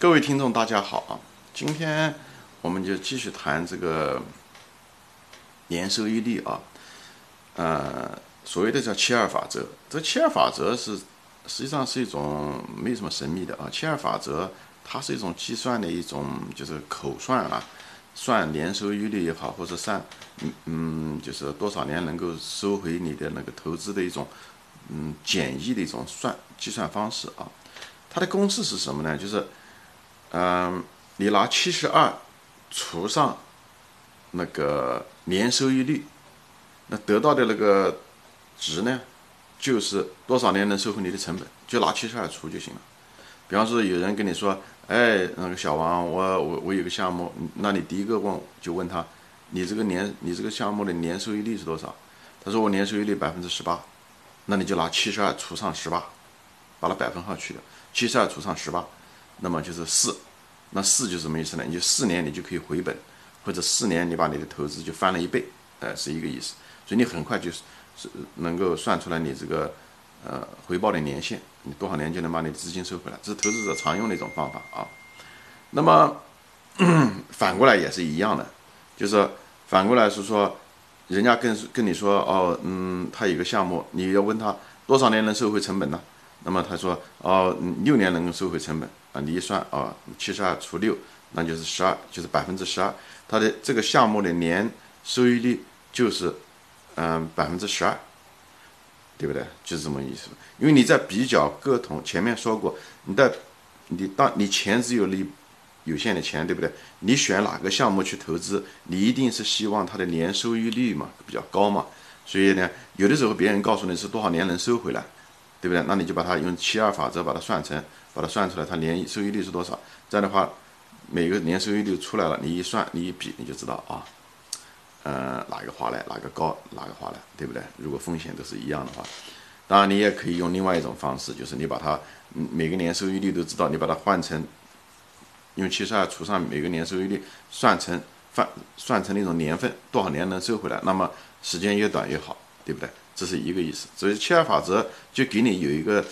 各位听众，大家好啊！今天我们就继续谈这个年收益率啊。呃，所谓的叫七二法则，这七二法则是实际上是一种没有什么神秘的啊。七二法则它是一种计算的一种，就是口算啊，算年收益率也好，或者算嗯嗯，就是多少年能够收回你的那个投资的一种嗯简易的一种算计算方式啊。它的公式是什么呢？就是，嗯，你拿七十二除上那个年收益率，那得到的那个值呢，就是多少年能收回你的成本，就拿七十二除就行了。比方说，有人跟你说，哎，那个小王，我我我有个项目，那你第一个问就问他，你这个年你这个项目的年收益率是多少？他说我年收益率百分之十八，那你就拿七十二除上十八，把它百分号去掉。七十二除上十八，那么就是四，那四就什么意思呢？你就四年你就可以回本，或者四年你把你的投资就翻了一倍，哎，是一个意思。所以你很快就是是能够算出来你这个呃回报的年限，你多少年就能把你的资金收回来，这是投资者常用的一种方法啊。那么反过来也是一样的，就是反过来是说，人家跟跟你说哦，嗯，他有个项目，你要问他多少年能收回成本呢？那么他说哦，六年能够收回成本啊？你一算啊，七十二除六，那就是十二，就是百分之十二。它的这个项目的年收益率就是嗯百分之十二，对不对？就是这么意思。因为你在比较各同，前面说过，你在你当你钱只有你有限的钱，对不对？你选哪个项目去投资，你一定是希望它的年收益率嘛比较高嘛。所以呢，有的时候别人告诉你是多少年能收回来。对不对？那你就把它用七二法则把它算成，把它算出来，它年收益率是多少？这样的话，每个年收益率出来了，你一算，你一比，你就知道啊，呃，哪个划来，哪个高，哪个划来，对不对？如果风险都是一样的话，当然你也可以用另外一种方式，就是你把它嗯每个年收益率都知道，你把它换成用七十二除上每个年收益率，算成算算成那种年份，多少年能收回来？那么时间越短越好，对不对？这是一个意思，所以七二法则就给你有一个，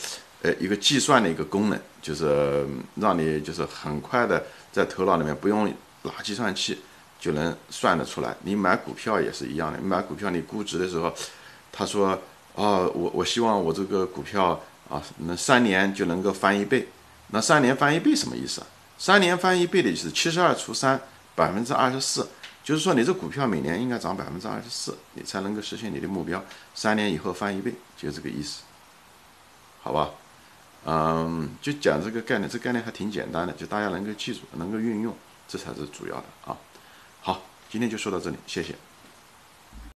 呃，一个计算的一个功能，就是让你就是很快的在头脑里面不用拿计算器就能算得出来。你买股票也是一样的，买股票你估值的时候，他说，哦，我我希望我这个股票啊，能三年就能够翻一倍。那三年翻一倍什么意思？三年翻一倍的意思七十二除三，百分之二十四。就是说，你这股票每年应该涨百分之二十四，你才能够实现你的目标。三年以后翻一倍，就这个意思，好吧？嗯，就讲这个概念，这概念还挺简单的，就大家能够记住，能够运用，这才是主要的啊。好，今天就说到这里，谢谢。